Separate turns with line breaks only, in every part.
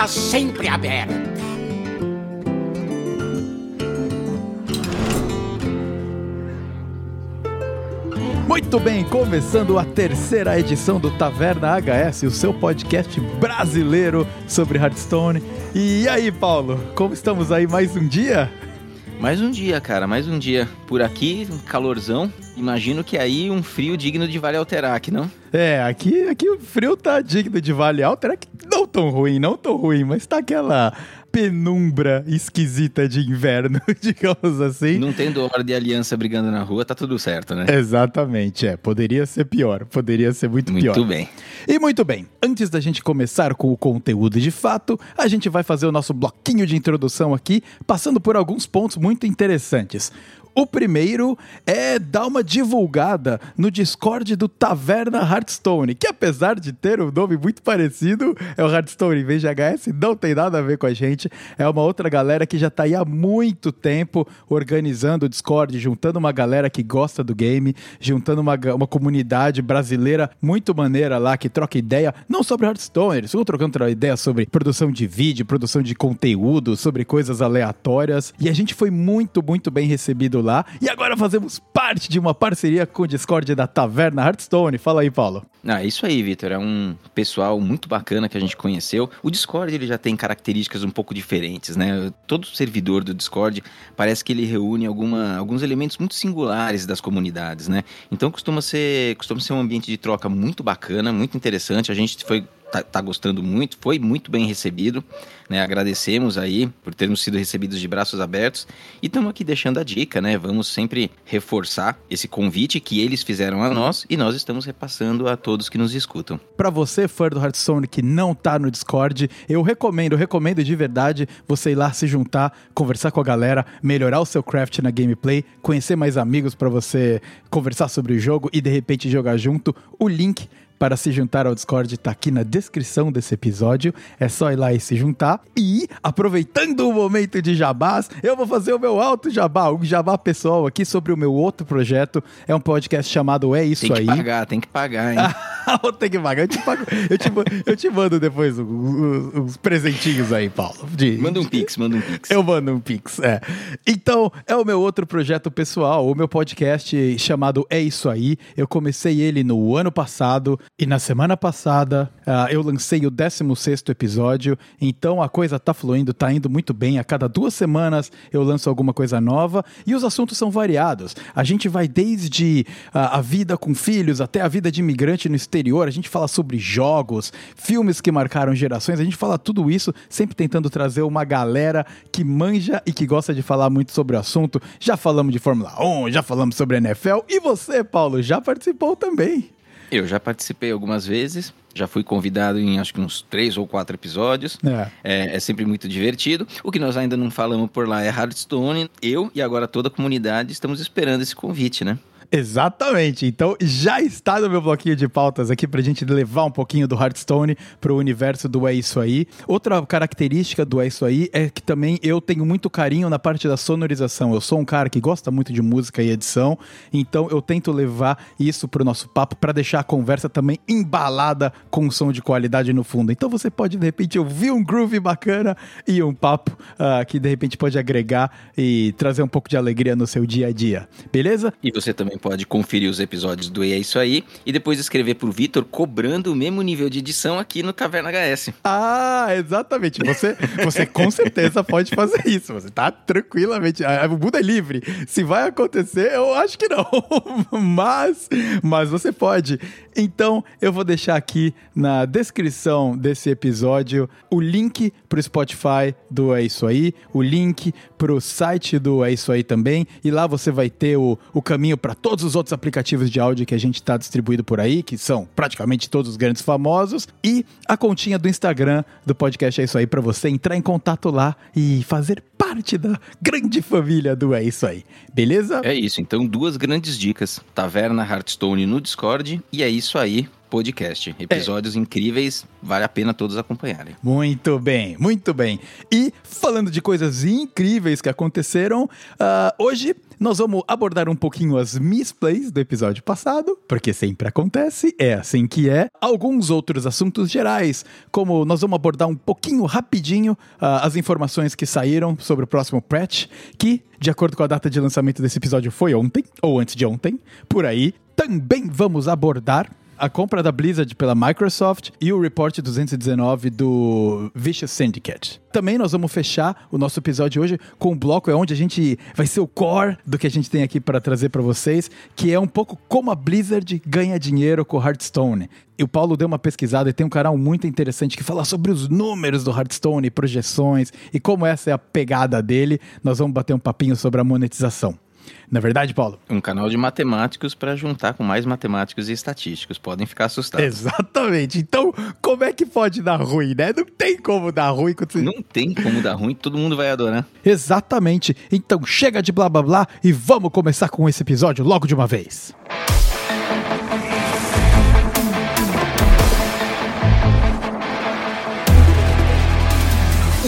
está sempre aberta.
Muito bem, começando a terceira edição do Taverna HS, o seu podcast brasileiro sobre Hearthstone. E aí, Paulo, como estamos aí mais um dia?
Mais um dia, cara, mais um dia. Por aqui, um calorzão. Imagino que aí um frio digno de Vale Alterac, não?
É, aqui, aqui o frio tá digno de Vale Alterac. Não tão ruim, não tão ruim, mas tá aquela penumbra esquisita de inverno, digamos assim.
Não tendo hora de aliança brigando na rua, tá tudo certo, né?
Exatamente, é. Poderia ser pior, poderia ser muito,
muito
pior.
Muito bem.
E muito bem, antes da gente começar com o conteúdo de fato, a gente vai fazer o nosso bloquinho de introdução aqui, passando por alguns pontos muito interessantes. O primeiro é dar uma divulgada no Discord do Taverna Hearthstone, que apesar de ter um nome muito parecido, é o Hearthstone em vez de HS, não tem nada a ver com a gente. É uma outra galera que já está aí há muito tempo organizando o Discord, juntando uma galera que gosta do game, juntando uma, uma comunidade brasileira muito maneira lá, que troca ideia, não sobre Hearthstone, eles ficam trocando ideia sobre produção de vídeo, produção de conteúdo, sobre coisas aleatórias. E a gente foi muito, muito bem recebido lá. E agora fazemos parte de uma parceria com o Discord da Taverna Hearthstone. Fala aí, Paulo.
Ah, isso aí, Vitor. É um pessoal muito bacana que a gente conheceu. O Discord ele já tem características um pouco diferentes, né? Todo servidor do Discord parece que ele reúne alguma, alguns elementos muito singulares das comunidades, né? Então costuma ser, costuma ser um ambiente de troca muito bacana, muito interessante. A gente foi tá, tá, gostando muito, foi muito bem recebido. Né? Agradecemos aí por termos sido recebidos de braços abertos e estamos aqui deixando a dica, né? Vamos sempre reforçar esse convite que eles fizeram a nós e nós estamos repassando a todos que nos escutam.
Para você, fã do Hearthstone que não tá no Discord, eu recomendo, recomendo de verdade você ir lá se juntar, conversar com a galera, melhorar o seu craft na gameplay, conhecer mais amigos para você conversar sobre o jogo e de repente jogar junto. O link para se juntar ao Discord está aqui na descrição desse episódio. É só ir lá e se juntar. E, aproveitando o momento de jabás, eu vou fazer o meu alto jabá, um jabá pessoal aqui sobre o meu outro projeto. É um podcast chamado É Isso
Aí. Tem
que
pagar, tem que pagar, hein?
que pagar. Eu te, pago, eu te, eu te mando depois uns, presentinhos aí, Paulo.
De, manda um pix, manda um pix.
Eu mando um pix, é. Então, é o meu outro projeto pessoal, o meu podcast chamado É Isso Aí. Eu comecei ele no ano passado e na semana passada uh, eu lancei o 16 episódio, então a coisa tá fluindo, tá indo muito bem. A cada duas semanas eu lanço alguma coisa nova e os assuntos são variados. A gente vai desde uh, a vida com filhos até a vida de imigrante no exterior. A gente fala sobre jogos, filmes que marcaram gerações. A gente fala tudo isso sempre tentando trazer uma galera que manja e que gosta de falar muito sobre o assunto. Já falamos de Fórmula 1, já falamos sobre NFL e você, Paulo, já participou também.
Eu já participei algumas vezes, já fui convidado em acho que uns três ou quatro episódios. É. É, é, sempre muito divertido. O que nós ainda não falamos por lá é Hearthstone. Eu e agora toda a comunidade estamos esperando esse convite, né?
Exatamente. Então já está no meu bloquinho de pautas aqui pra gente levar um pouquinho do Hearthstone pro universo do É Isso Aí. Outra característica do É Isso Aí é que também eu tenho muito carinho na parte da sonorização. Eu sou um cara que gosta muito de música e edição, então eu tento levar isso pro nosso papo para deixar a conversa também embalada com um som de qualidade no fundo. Então você pode de repente ouvir um groove bacana e um papo uh, que de repente pode agregar e trazer um pouco de alegria no seu dia a dia. Beleza?
E você também pode conferir os episódios do E é Isso Aí e depois escrever pro Vitor cobrando o mesmo nível de edição aqui no Caverna HS.
Ah, exatamente. Você, você com certeza pode fazer isso. Você tá tranquilamente. O mundo é livre. Se vai acontecer, eu acho que não. Mas, mas você pode. Então, eu vou deixar aqui na descrição desse episódio o link pro Spotify do É Isso Aí, o link pro site do É Isso Aí também, e lá você vai ter o, o caminho para todos os outros aplicativos de áudio que a gente está distribuído por aí, que são praticamente todos os grandes famosos, e a continha do Instagram do podcast É Isso Aí para você entrar em contato lá e fazer parte da grande família do É Isso Aí. Beleza?
É isso. Então, duas grandes dicas: Taverna Hearthstone no Discord e É Isso Aí Podcast. Episódios é. incríveis, vale a pena todos acompanharem.
Muito bem, muito bem. E falando de coisas incríveis que aconteceram, uh, hoje nós vamos abordar um pouquinho as misplays do episódio passado, porque sempre acontece, é assim que é. Alguns outros assuntos gerais, como nós vamos abordar um pouquinho rapidinho uh, as informações que saíram sobre o próximo patch, que, de acordo com a data de lançamento desse episódio, foi ontem, ou antes de ontem, por aí. Também vamos abordar a compra da Blizzard pela Microsoft e o Report 219 do Vicious Syndicate. Também nós vamos fechar o nosso episódio hoje com um bloco é onde a gente vai ser o core do que a gente tem aqui para trazer para vocês, que é um pouco como a Blizzard ganha dinheiro com Hearthstone. E o Paulo deu uma pesquisada e tem um canal muito interessante que fala sobre os números do Hearthstone, projeções e como essa é a pegada dele. Nós vamos bater um papinho sobre a monetização. Na é verdade, Paulo?
Um canal de matemáticos para juntar com mais matemáticos e estatísticos. Podem ficar assustados.
Exatamente. Então, como é que pode dar ruim, né? Não tem como dar ruim. Quando você...
Não tem como dar ruim, todo mundo vai adorar.
Exatamente. Então, chega de blá blá blá e vamos começar com esse episódio logo de uma vez.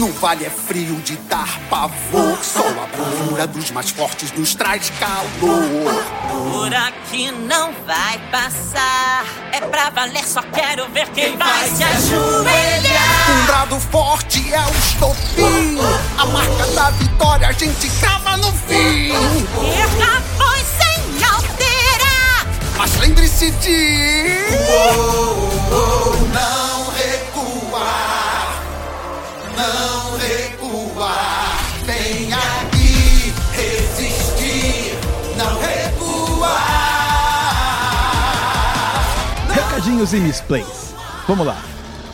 No vale é frio de dar pavor. Só a bravura dos mais fortes nos traz calor.
Por aqui não vai passar. É pra valer, só quero ver quem vai se ajoelhar.
Um brado forte é o estopim. A marca da vitória a gente crava no fim.
Perca foi sem alterar.
Mas lembre-se de. Oh, oh, oh, não. Não recuar. Vem aqui resistir, não recuar.
Recadinhos e misplays. Vamos lá.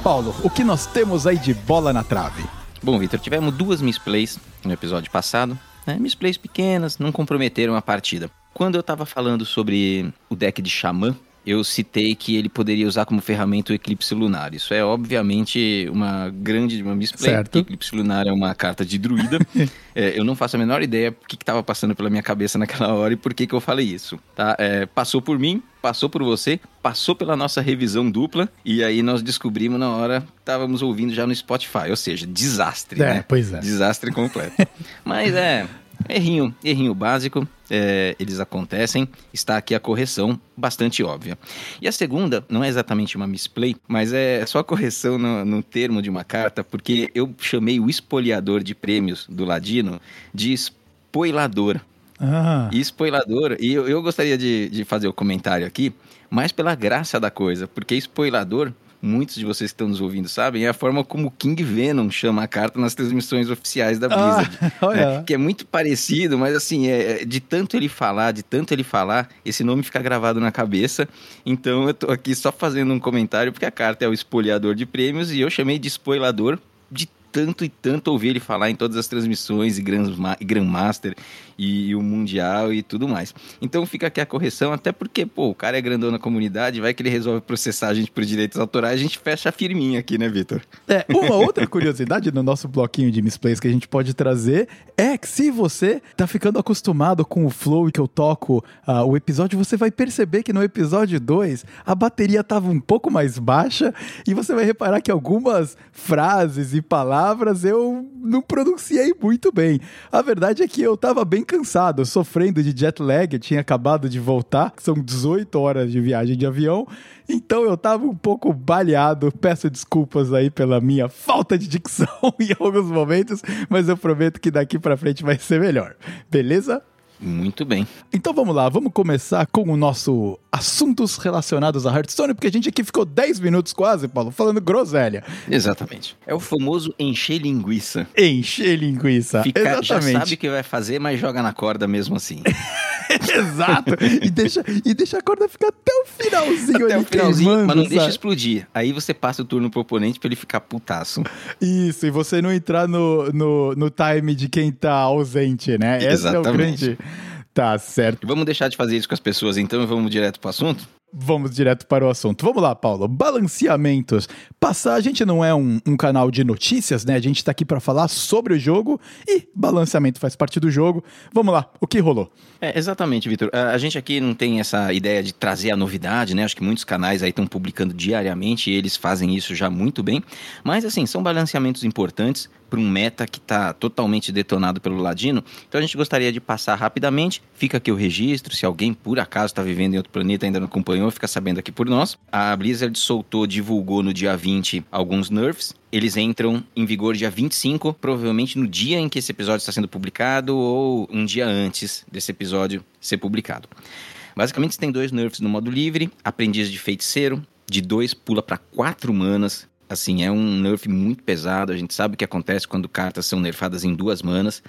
Paulo, o que nós temos aí de bola na trave?
Bom, Victor, tivemos duas misplays no episódio passado. Né? Misplays pequenas, não comprometeram a partida. Quando eu estava falando sobre o deck de Xamã, eu citei que ele poderia usar como ferramenta o eclipse lunar. Isso é obviamente uma grande uma misplay, certo. porque eclipse lunar é uma carta de druida. é, eu não faço a menor ideia o que estava passando pela minha cabeça naquela hora e por que, que eu falei isso. Tá? É, passou por mim, passou por você, passou pela nossa revisão dupla e aí nós descobrimos na hora, estávamos ouvindo já no Spotify, ou seja, desastre,
é,
né?
Pois é.
Desastre completo. Mas é, Errinho, errinho básico, é, eles acontecem, está aqui a correção bastante óbvia. E a segunda, não é exatamente uma misplay, mas é só a correção no, no termo de uma carta, porque eu chamei o espoliador de prêmios do Ladino de spoilador. Ah. E spoilador, e eu, eu gostaria de, de fazer o um comentário aqui, mais pela graça da coisa, porque spoilador muitos de vocês que estão nos ouvindo sabem, é a forma como o King Venom chama a carta nas transmissões oficiais da Blizzard. Ah, né? Que é muito parecido, mas assim, é, é, de tanto ele falar, de tanto ele falar, esse nome fica gravado na cabeça. Então eu tô aqui só fazendo um comentário, porque a carta é o espoliador de prêmios e eu chamei de spoilador de tanto e tanto ouvir ele falar em todas as transmissões e Grandmaster e, e o Mundial e tudo mais. Então fica aqui a correção, até porque, pô, o cara é grandão na comunidade, vai que ele resolve processar a gente por direitos autorais, a gente fecha firminha aqui, né, Vitor?
É, uma outra curiosidade no nosso bloquinho de misplays que a gente pode trazer é que se você tá ficando acostumado com o flow que eu toco uh, o episódio, você vai perceber que no episódio 2 a bateria tava um pouco mais baixa e você vai reparar que algumas frases e palavras eu não pronunciei muito bem. A verdade é que eu tava bem cansado, sofrendo de jet lag, eu tinha acabado de voltar, são 18 horas de viagem de avião, então eu tava um pouco baleado. Peço desculpas aí pela minha falta de dicção em alguns momentos, mas eu prometo que daqui para frente vai ser melhor. Beleza?
Muito bem.
Então vamos lá, vamos começar com o nosso assuntos relacionados a Hearthstone, porque a gente aqui ficou 10 minutos quase, Paulo, falando groselha.
Exatamente. É o famoso encher linguiça.
Encher linguiça. Fica, Exatamente. Já
sabe o que vai fazer, mas joga na corda mesmo assim.
Exato. E deixa, e deixa a corda ficar até o finalzinho
até
ali
o finalzinho, mas não sabe? deixa explodir. Aí você passa o turno pro oponente pra ele ficar putaço.
Isso, e você não entrar no, no, no time de quem tá ausente, né?
Exatamente. Esse é o grande...
Tá certo.
Vamos deixar de fazer isso com as pessoas então e vamos direto pro assunto?
Vamos direto para o assunto. Vamos lá, Paulo. Balanceamentos. Passar, a gente não é um, um canal de notícias, né? A gente está aqui para falar sobre o jogo e balanceamento faz parte do jogo. Vamos lá, o que rolou?
É, exatamente, Vitor. A gente aqui não tem essa ideia de trazer a novidade, né? Acho que muitos canais aí estão publicando diariamente e eles fazem isso já muito bem. Mas, assim, são balanceamentos importantes para um meta que está totalmente detonado pelo Ladino. Então a gente gostaria de passar rapidamente. Fica aqui o registro. Se alguém por acaso está vivendo em outro planeta ainda não acompanhou, fica sabendo aqui por nós. A Blizzard soltou, divulgou no dia 20 alguns nerfs. Eles entram em vigor dia 25, provavelmente no dia em que esse episódio está sendo publicado ou um dia antes desse episódio ser publicado. Basicamente, você tem dois nerfs no modo livre: Aprendiz de Feiticeiro, de 2 pula para 4 manas, assim, é um nerf muito pesado. A gente sabe o que acontece quando cartas são nerfadas em duas manas.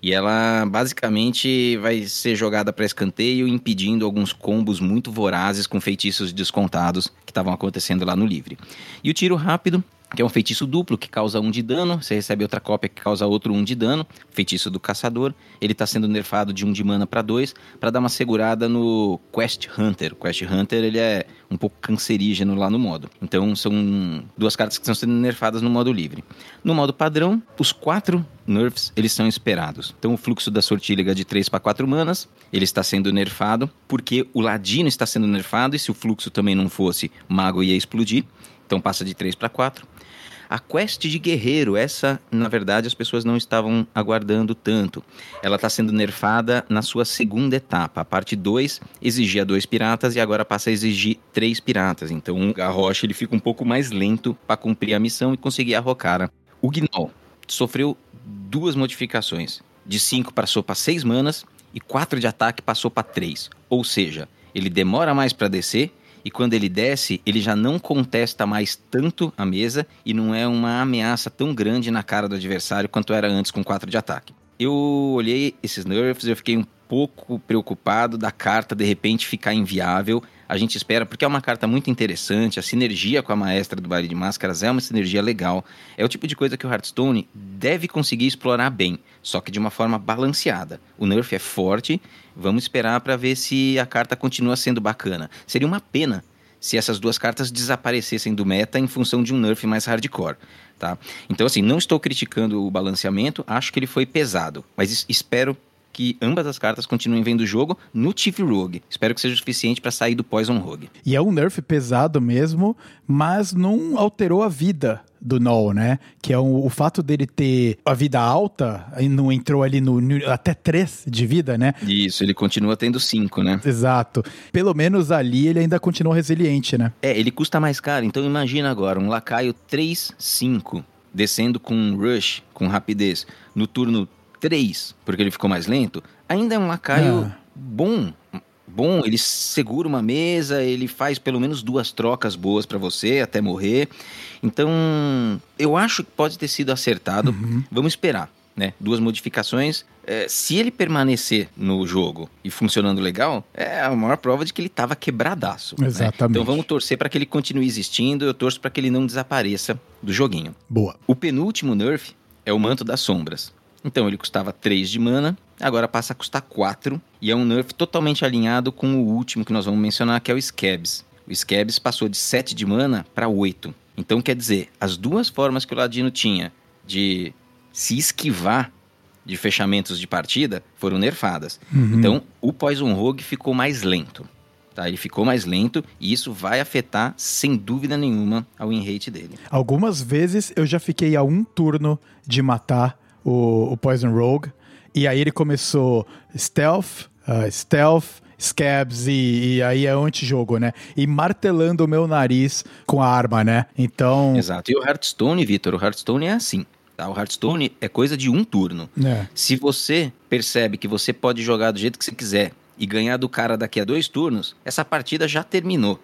E ela basicamente vai ser jogada para escanteio, impedindo alguns combos muito vorazes com feitiços descontados que estavam acontecendo lá no livre. E o tiro rápido que é um feitiço duplo que causa um de dano, você recebe outra cópia que causa outro um de dano, feitiço do caçador. Ele está sendo nerfado de um de mana para dois, para dar uma segurada no Quest Hunter. Quest Hunter ele é um pouco cancerígeno lá no modo. Então são duas cartas que estão sendo nerfadas no modo livre. No modo padrão, os quatro nerfs eles são esperados. Então o fluxo da sortílega de 3 para 4 manas, ele está sendo nerfado porque o ladino está sendo nerfado e se o fluxo também não fosse, mago ia explodir. Então passa de 3 para 4. A quest de guerreiro, essa, na verdade, as pessoas não estavam aguardando tanto. Ela está sendo nerfada na sua segunda etapa. A parte 2 exigia dois piratas e agora passa a exigir três piratas. Então o Garrosh ele fica um pouco mais lento para cumprir a missão e conseguir a Rocara. O Gnoll sofreu duas modificações. De 5 passou para 6 manas e 4 de ataque passou para 3. Ou seja, ele demora mais para descer e quando ele desce, ele já não contesta mais tanto a mesa e não é uma ameaça tão grande na cara do adversário quanto era antes com 4 de ataque. Eu olhei esses nerfs, eu fiquei um pouco preocupado da carta de repente ficar inviável. A gente espera, porque é uma carta muito interessante, a sinergia com a maestra do baile de máscaras é uma sinergia legal. É o tipo de coisa que o Hearthstone deve conseguir explorar bem, só que de uma forma balanceada. O nerf é forte, vamos esperar para ver se a carta continua sendo bacana. Seria uma pena se essas duas cartas desaparecessem do meta em função de um nerf mais hardcore. Tá? Então, assim, não estou criticando o balanceamento, acho que ele foi pesado, mas espero que ambas as cartas continuem vendo o jogo no Chief Rogue. Espero que seja o suficiente para sair do Poison Rogue.
E é um nerf pesado mesmo, mas não alterou a vida do Null, né? Que é o, o, fato dele ter a vida alta, e não entrou ali no, no, até 3 de vida, né?
Isso, ele continua tendo 5, né?
Exato. Pelo menos ali ele ainda continua resiliente, né?
É, ele custa mais caro, então imagina agora, um lacaio 3, 5, descendo com rush, com rapidez, no turno 3, porque ele ficou mais lento, ainda é um lacaio é. bom. Bom, ele segura uma mesa, ele faz pelo menos duas trocas boas para você até morrer. Então, eu acho que pode ter sido acertado. Uhum. Vamos esperar, né? Duas modificações. É, se ele permanecer no jogo e funcionando legal, é a maior prova de que ele estava quebradaço.
Exatamente.
Né? Então vamos torcer para que ele continue existindo. Eu torço para que ele não desapareça do joguinho.
Boa.
O penúltimo nerf é o Manto das Sombras. Então ele custava 3 de mana, agora passa a custar 4, e é um nerf totalmente alinhado com o último que nós vamos mencionar, que é o Scabs. O Scabs passou de 7 de mana para 8. Então quer dizer, as duas formas que o Ladino tinha de se esquivar de fechamentos de partida foram nerfadas. Uhum. Então o Poison Rogue ficou mais lento. Tá? Ele ficou mais lento e isso vai afetar, sem dúvida nenhuma, a win rate dele.
Algumas vezes eu já fiquei a um turno de matar o, o Poison Rogue. E aí ele começou Stealth, uh, Stealth, Scabs e, e, aí é antijogo, né? E martelando o meu nariz com a arma, né? Então.
Exato. E o Hearthstone, Vitor, o Hearthstone é assim. Tá? O Hearthstone é coisa de um turno. É. Se você percebe que você pode jogar do jeito que você quiser e ganhar do cara daqui a dois turnos, essa partida já terminou.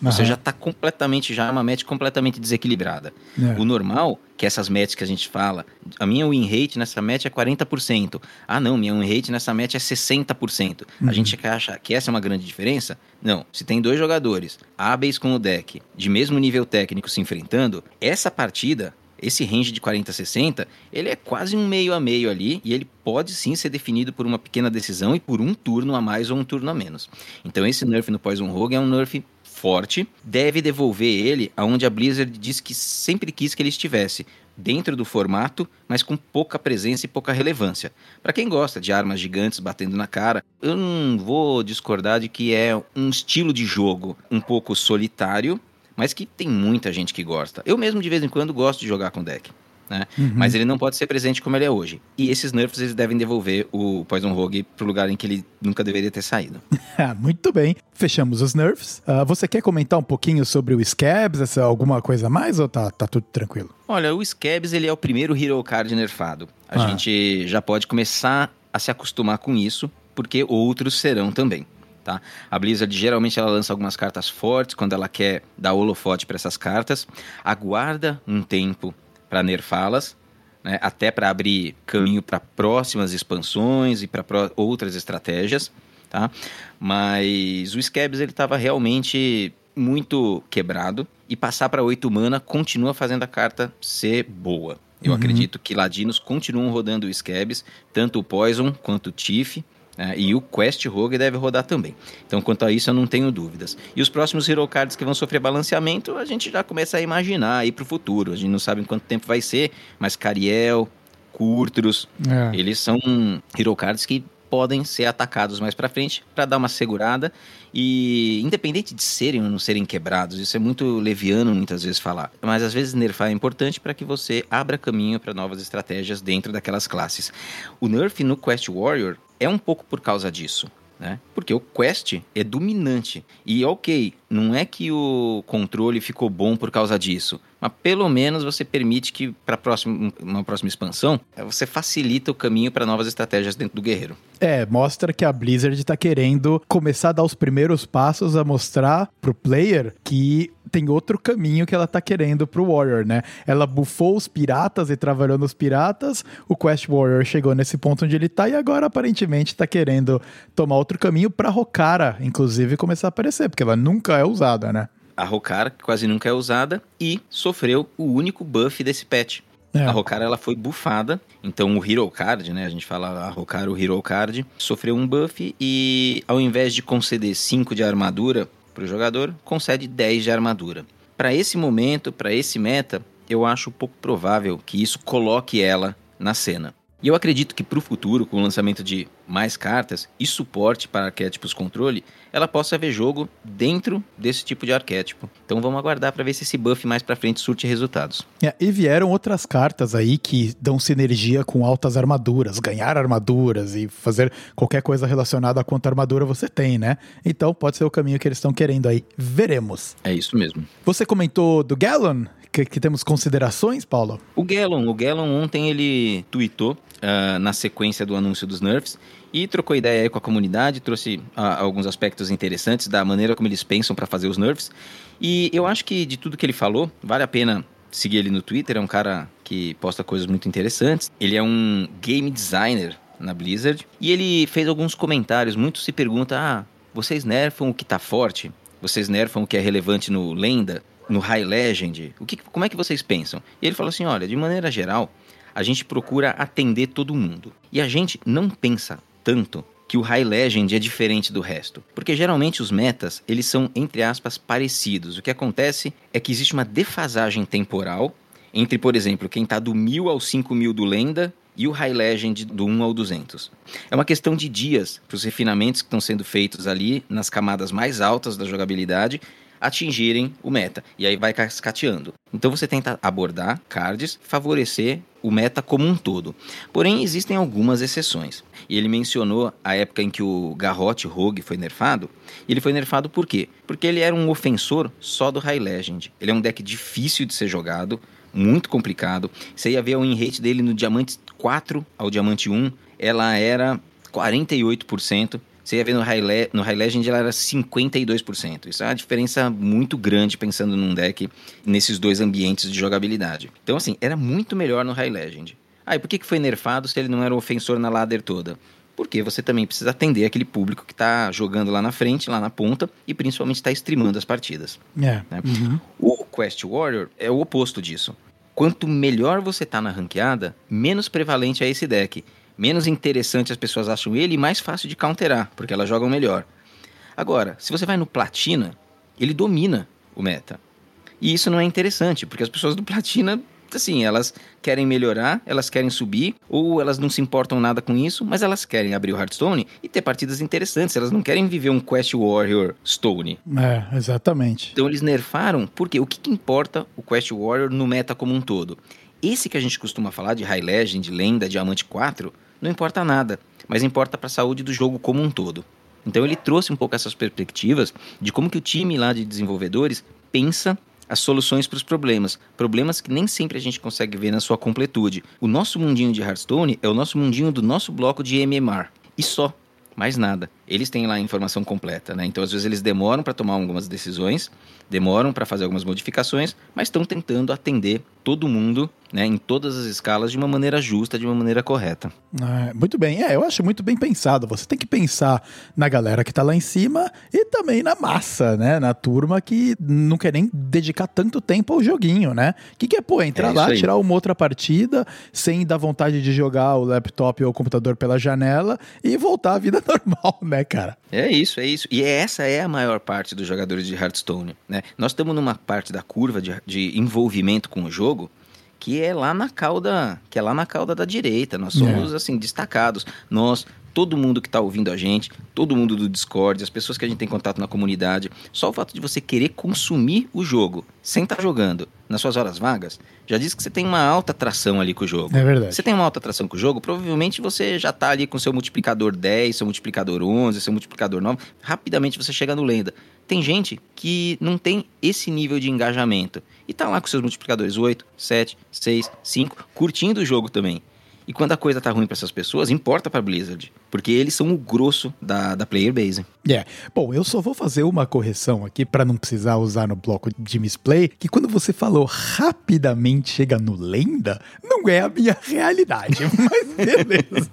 Você uhum. já está completamente, já é uma match completamente desequilibrada. É. O normal, que essas matches que a gente fala, a minha win rate nessa match é 40%. Ah, não, minha win rate nessa match é 60%. Uhum. A gente acha que essa é uma grande diferença? Não. Se tem dois jogadores hábeis com o deck, de mesmo nível técnico se enfrentando, essa partida esse range de 40 a 60, ele é quase um meio a meio ali e ele pode sim ser definido por uma pequena decisão e por um turno a mais ou um turno a menos. Então esse nerf no Poison Rogue é um nerf forte, deve devolver ele aonde a Blizzard disse que sempre quis que ele estivesse, dentro do formato, mas com pouca presença e pouca relevância. Para quem gosta de armas gigantes batendo na cara, eu não vou discordar de que é um estilo de jogo um pouco solitário, mas que tem muita gente que gosta. Eu mesmo de vez em quando gosto de jogar com deck né? Uhum. Mas ele não pode ser presente como ele é hoje. E esses nerfs eles devem devolver o Poison Rogue pro lugar em que ele nunca deveria ter saído.
Ah, muito bem. Fechamos os nerfs. Uh, você quer comentar um pouquinho sobre o Scabs, essa, alguma coisa a mais ou tá, tá tudo tranquilo?
Olha, o Scabs ele é o primeiro Hero Card nerfado. A ah. gente já pode começar a se acostumar com isso, porque outros serão também. Tá? A Blizzard geralmente ela lança algumas cartas fortes quando ela quer dar holofote para essas cartas, aguarda um tempo para nerfá-las, né, até para abrir caminho para próximas expansões e para outras estratégias, tá? Mas o Scabs ele estava realmente muito quebrado e passar para 8 mana continua fazendo a carta ser boa. Eu uhum. acredito que Ladinos continuam rodando o Scabs, tanto o Poison quanto o Tiff, né? e o Quest Rogue deve rodar também. Então, quanto a isso, eu não tenho dúvidas. E os próximos Hero Cards que vão sofrer balanceamento, a gente já começa a imaginar aí para o futuro. A gente não sabe em quanto tempo vai ser, mas Cariel, Curtrus, é. eles são Hero Cards que podem ser atacados mais para frente para dar uma segurada e independente de serem ou não serem quebrados, isso é muito leviano muitas vezes falar, mas às vezes nerfar é importante para que você abra caminho para novas estratégias dentro daquelas classes. O nerf no Quest Warrior é um pouco por causa disso. Né? Porque o Quest é dominante. E ok, não é que o controle ficou bom por causa disso, mas pelo menos você permite que para uma próxima expansão você facilita o caminho para novas estratégias dentro do guerreiro.
É, mostra que a Blizzard está querendo começar a dar os primeiros passos a mostrar pro player que tem outro caminho que ela tá querendo pro Warrior, né? Ela bufou os piratas e trabalhou nos piratas, o Quest Warrior chegou nesse ponto onde ele tá e agora aparentemente tá querendo tomar outro caminho pra Rokara, inclusive, começar a aparecer, porque ela nunca é usada, né?
A Rokara quase nunca é usada e sofreu o único buff desse patch. É. A Rokara ela foi buffada, então o Hero Card, né? A gente fala a Rokara, o Hero Card, sofreu um buff e ao invés de conceder 5 de armadura para o jogador, concede 10 de armadura. Para esse momento, para esse meta, eu acho pouco provável que isso coloque ela na cena. E eu acredito que para o futuro, com o lançamento de mais cartas e suporte para arquétipos controle, ela possa ver jogo dentro desse tipo de arquétipo. Então vamos aguardar para ver se esse buff mais para frente surte resultados.
É, e vieram outras cartas aí que dão sinergia com altas armaduras, ganhar armaduras e fazer qualquer coisa relacionada a quanto armadura você tem, né? Então pode ser o caminho que eles estão querendo aí. Veremos.
É isso mesmo.
Você comentou do Gallon? Que, que, temos considerações, Paulo?
O Gallon, o Gallon ontem ele tweetou uh, na sequência do anúncio dos nerfs e trocou ideia aí com a comunidade, trouxe uh, alguns aspectos interessantes da maneira como eles pensam para fazer os nerfs. E eu acho que de tudo que ele falou, vale a pena seguir ele no Twitter, é um cara que posta coisas muito interessantes. Ele é um game designer na Blizzard e ele fez alguns comentários, muito se pergunta: "Ah, vocês nerfam o que tá forte? Vocês nerfam o que é relevante no lenda?" No High Legend? O que, como é que vocês pensam? E ele falou assim: olha, de maneira geral, a gente procura atender todo mundo. E a gente não pensa tanto que o High Legend é diferente do resto. Porque geralmente os metas, eles são, entre aspas, parecidos. O que acontece é que existe uma defasagem temporal entre, por exemplo, quem está do 1000 ao 5000 do Lenda e o High Legend do 1 ao 200. É uma questão de dias para os refinamentos que estão sendo feitos ali nas camadas mais altas da jogabilidade atingirem o meta. E aí vai cascateando. Então você tenta abordar cards, favorecer o meta como um todo. Porém, existem algumas exceções. E ele mencionou a época em que o Garrote Rogue foi nerfado. E ele foi nerfado por quê? Porque ele era um ofensor só do High Legend. Ele é um deck difícil de ser jogado, muito complicado. Você ia ver o win rate dele no Diamante 4 ao Diamante 1, ela era 48%. Você ia ver no High, Le no High Legend ela era 52%. Isso é uma diferença muito grande pensando num deck nesses dois ambientes de jogabilidade. Então, assim, era muito melhor no High Legend. Ah, e por que foi nerfado se ele não era um ofensor na ladder toda? Porque você também precisa atender aquele público que está jogando lá na frente, lá na ponta, e principalmente está streamando as partidas.
É.
Né? Uhum. O Quest Warrior é o oposto disso. Quanto melhor você está na ranqueada, menos prevalente é esse deck menos interessante as pessoas acham ele e mais fácil de counterar, porque elas jogam melhor. Agora, se você vai no Platina, ele domina o meta. E isso não é interessante, porque as pessoas do Platina, assim, elas querem melhorar, elas querem subir, ou elas não se importam nada com isso, mas elas querem abrir o Hearthstone e ter partidas interessantes. Elas não querem viver um Quest Warrior Stone.
É, exatamente.
Então eles nerfaram, porque o que, que importa o Quest Warrior no meta como um todo? Esse que a gente costuma falar de High Legend, Lenda, Diamante 4, não importa nada, mas importa para a saúde do jogo como um todo. Então ele trouxe um pouco essas perspectivas de como que o time lá de desenvolvedores pensa as soluções para os problemas. Problemas que nem sempre a gente consegue ver na sua completude. O nosso mundinho de Hearthstone é o nosso mundinho do nosso bloco de MMR. E só. Mais nada. Eles têm lá a informação completa, né? Então, às vezes, eles demoram para tomar algumas decisões, demoram para fazer algumas modificações, mas estão tentando atender todo mundo, né, em todas as escalas, de uma maneira justa, de uma maneira correta.
É, muito bem, é, eu acho muito bem pensado. Você tem que pensar na galera que tá lá em cima e também na massa, né? Na turma que não quer nem dedicar tanto tempo ao joguinho, né? Que que é, pô, entrar
É
lá,
aí.
tirar uma outra partida sem dar vontade de jogar o laptop ou o computador pela janela e voltar à vida normal, né, cara?
É isso, é isso. E essa é a maior parte dos jogadores de Hearthstone. Né? Nós estamos numa parte da curva de, de envolvimento com o jogo que é lá na cauda, que é lá na cauda da direita. Nós somos assim destacados. Nós, todo mundo que está ouvindo a gente, todo mundo do Discord, as pessoas que a gente tem contato na comunidade, só o fato de você querer consumir o jogo sem estar jogando nas suas horas vagas, já diz que você tem uma alta atração ali com o jogo.
É verdade.
Você tem uma alta atração com o jogo, provavelmente você já tá ali com seu multiplicador 10, seu multiplicador 11, seu multiplicador 9, rapidamente você chega no lenda. Tem gente que não tem esse nível de engajamento e tá lá com seus multiplicadores 8, 7, 6, 5, curtindo o jogo também. E quando a coisa tá ruim para essas pessoas, importa pra Blizzard, porque eles são o grosso da, da player base.
É. Bom, eu só vou fazer uma correção aqui para não precisar usar no bloco de misplay, que quando você falou rapidamente chega no lenda, não é a minha realidade, mas beleza.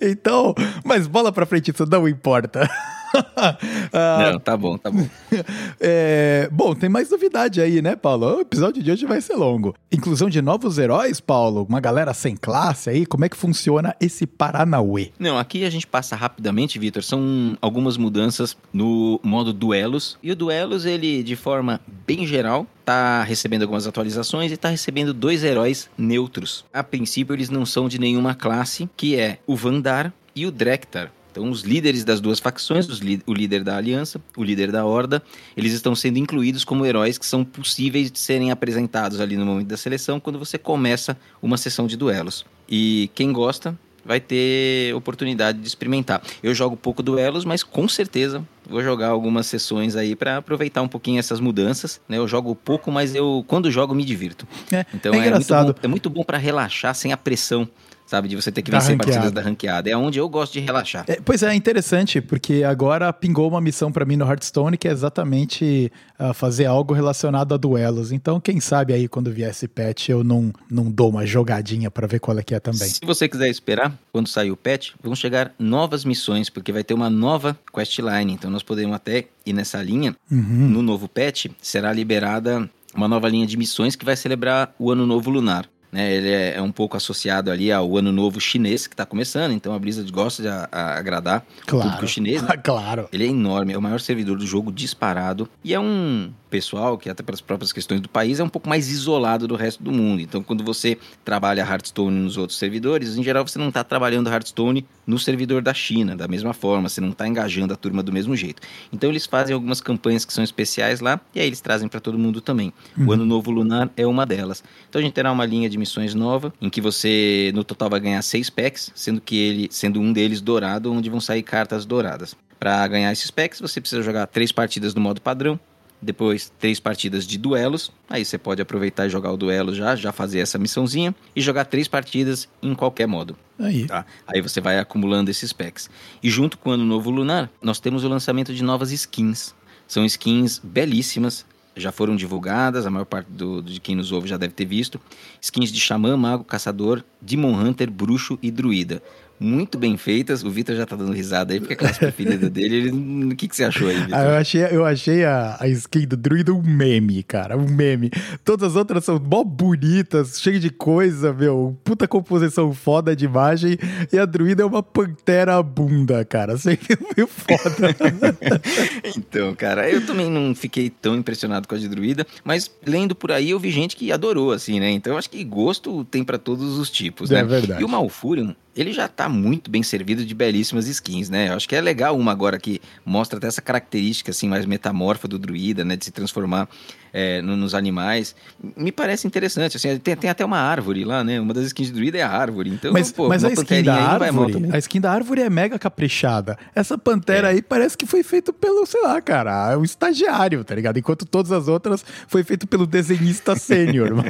Então, mas bola pra frente, isso não importa. Ah,
Não, tá bom, tá bom.
é, bom, tem mais novidade aí, né, Paulo? O episódio de hoje vai ser longo. Inclusão de novos heróis, Paulo? Uma galera sem classe aí? Como é que funciona esse Paranauê?
Não, aqui a gente passa rapidamente, Vitor. São algumas mudanças no modo duelos. E o duelos, ele, de forma bem geral, tá recebendo algumas atualizações e tá recebendo dois heróis neutros. A princípio, eles não são de nenhuma classe, que é o Vandar e o Drektar. Então, os líderes das duas facções, o líder da Aliança, o líder da Horda, eles estão sendo incluídos como heróis que são possíveis de serem apresentados ali no momento da seleção, quando você começa uma sessão de duelos. E quem gosta vai ter oportunidade de experimentar. Eu jogo pouco duelos, mas com certeza vou jogar algumas sessões aí para aproveitar um pouquinho essas mudanças. Né? Eu jogo pouco, mas eu quando jogo me divirto.
É,
Então
é
é, muito bom, é muito bom para relaxar sem a pressão, sabe, de você ter que
Da
vencer
ranqueada.
partidas da ranqueada. É onde eu gosto de relaxar.
É, pois é, interessante, porque agora pingou uma missão pra mim no Hearthstone que é exatamente ah, fazer algo relacionado a duelos. Então, quem sabe aí quando vier esse patch eu não, não dou uma jogadinha pra ver qual é que é também.
Se você quiser esperar, quando sair o patch, vão chegar novas missões, porque vai ter uma nova questline. Então nós podemos até ir nessa linha.
Uhum.
No novo patch, será liberada uma nova linha de missões que vai celebrar o Ano Novo Lunar. Né, ele é, é um pouco associado ali ao Ano Novo Chinês que está começando, então a Blizzard gosta de a- a- agradar o
Claro.
público chinês. né?
claro.
Ele é enorme, é o maior servidor do jogo disparado. E é um pessoal que, até pelas próprias questões do país, é um pouco mais isolado do resto do mundo. Então, quando você trabalha Hearthstone nos outros servidores, em geral você não está trabalhando Hearthstone no servidor da China, da mesma forma, você não está engajando a turma do mesmo jeito. Então, eles fazem algumas campanhas que são especiais lá e aí eles trazem para todo mundo também. O Ano Novo Lunar é uma delas. Então, a gente terá uma linha de missões nova, em que você, no total, vai ganhar seis packs, sendo que ele, sendo um deles dourado, onde vão sair cartas douradas. Para ganhar esses packs, você precisa jogar três partidas no modo padrão, depois três partidas de duelos. Aí você pode aproveitar e jogar o duelo já, já fazer essa missãozinha e jogar três partidas em qualquer modo.
Aí.
Tá? Aí você vai acumulando esses packs. E junto com o Ano Novo Lunar, nós temos o lançamento de novas skins. São skins belíssimas, já foram divulgadas, a maior parte do, de quem nos ouve já deve ter visto. Skins de Xamã, Mago, Caçador, Demon Hunter, Bruxo e Druida. Muito bem feitas. O Vitor já tá dando risada aí, porque é a classe preferida dele. Ele... O que, que você achou aí, Vitor?
Ah, eu achei, eu achei a, a skin do druida um meme, cara. Um meme. Todas as outras são mó bonitas, cheias de coisa, meu. Puta composição foda de imagem. E a druida é uma pantera bunda, cara. Sempre meio foda.
então, cara, eu também não fiquei tão impressionado com a de druida, mas lendo por aí eu vi gente que adorou, assim, né? Então eu acho que gosto tem para todos os tipos, né?
É verdade.
E o Malfurion, ele já tá muito bem servido de belíssimas skins, né? Eu acho que é legal uma agora que mostra até essa característica assim mais metamorfa do druida, né? De se transformar é, no, nos animais. Me parece interessante, assim, tem, tem, até uma árvore lá, né? Uma das skins de druida é a árvore. Então,
mas,
pô,
mas a skin da
árvore,
a skin da árvore é mega caprichada. Essa pantera é. aí parece que foi feito pelo, sei lá, cara, o estagiário, tá ligado? Enquanto todas as outras foi feito pelo desenhista sênior.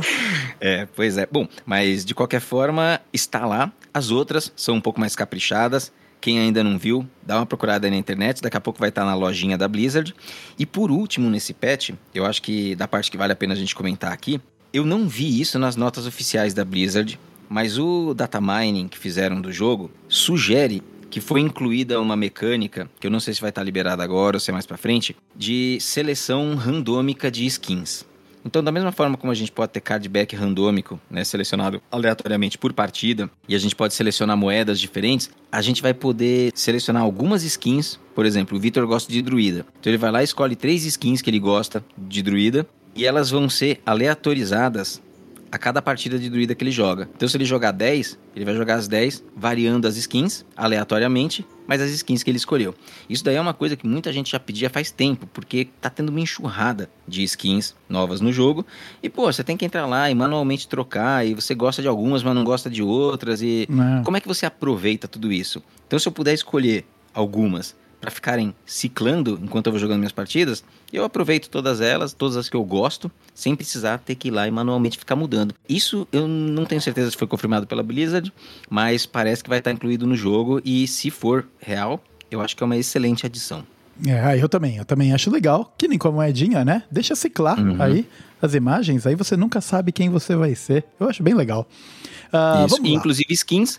é, pois é. Bom, mas de qualquer forma, está lá. As outras são um pouco mais caprichadas. Quem ainda não viu, dá uma procurada aí na internet, daqui a pouco vai estar na lojinha da Blizzard. E por último, nesse patch, eu acho que da parte que vale a pena a gente comentar aqui, eu não vi isso nas notas oficiais da Blizzard, mas o data mining que fizeram do jogo sugere que foi incluída uma mecânica, que eu não sei se vai estar liberada agora ou se é mais para frente, de seleção randômica de skins. Então, da mesma forma como a gente pode ter cardback randômico, né, selecionado aleatoriamente por partida, e a gente pode selecionar moedas diferentes, a gente vai poder selecionar algumas skins. Por exemplo, o Vitor gosta de druida. Então ele vai lá e escolhe três skins que ele gosta de druida, e elas vão ser aleatorizadas a cada partida de druida que ele joga. Então, se ele jogar 10, ele vai jogar as 10, variando as skins aleatoriamente, mas as skins que ele escolheu. Isso daí é uma coisa que muita gente já pedia faz tempo, porque tá tendo uma enxurrada de skins novas no jogo. E, pô, você tem que entrar lá e manualmente trocar, e você gosta de algumas, mas não gosta de outras. E é. como é que você aproveita tudo isso? Então, se eu puder escolher algumas para ficarem ciclando enquanto eu vou jogando minhas partidas, eu aproveito todas elas, todas as que eu gosto, sem precisar ter que ir lá e manualmente ficar mudando. Isso eu não tenho certeza se foi confirmado pela Blizzard, mas parece que vai estar incluído no jogo e se for real, eu acho que é uma excelente adição.
É, eu também, eu também acho legal, que nem com a moedinha, né? Deixa ciclar uhum. aí as imagens, aí você nunca sabe quem você vai ser. Eu acho bem legal.
Uh, Isso, inclusive skins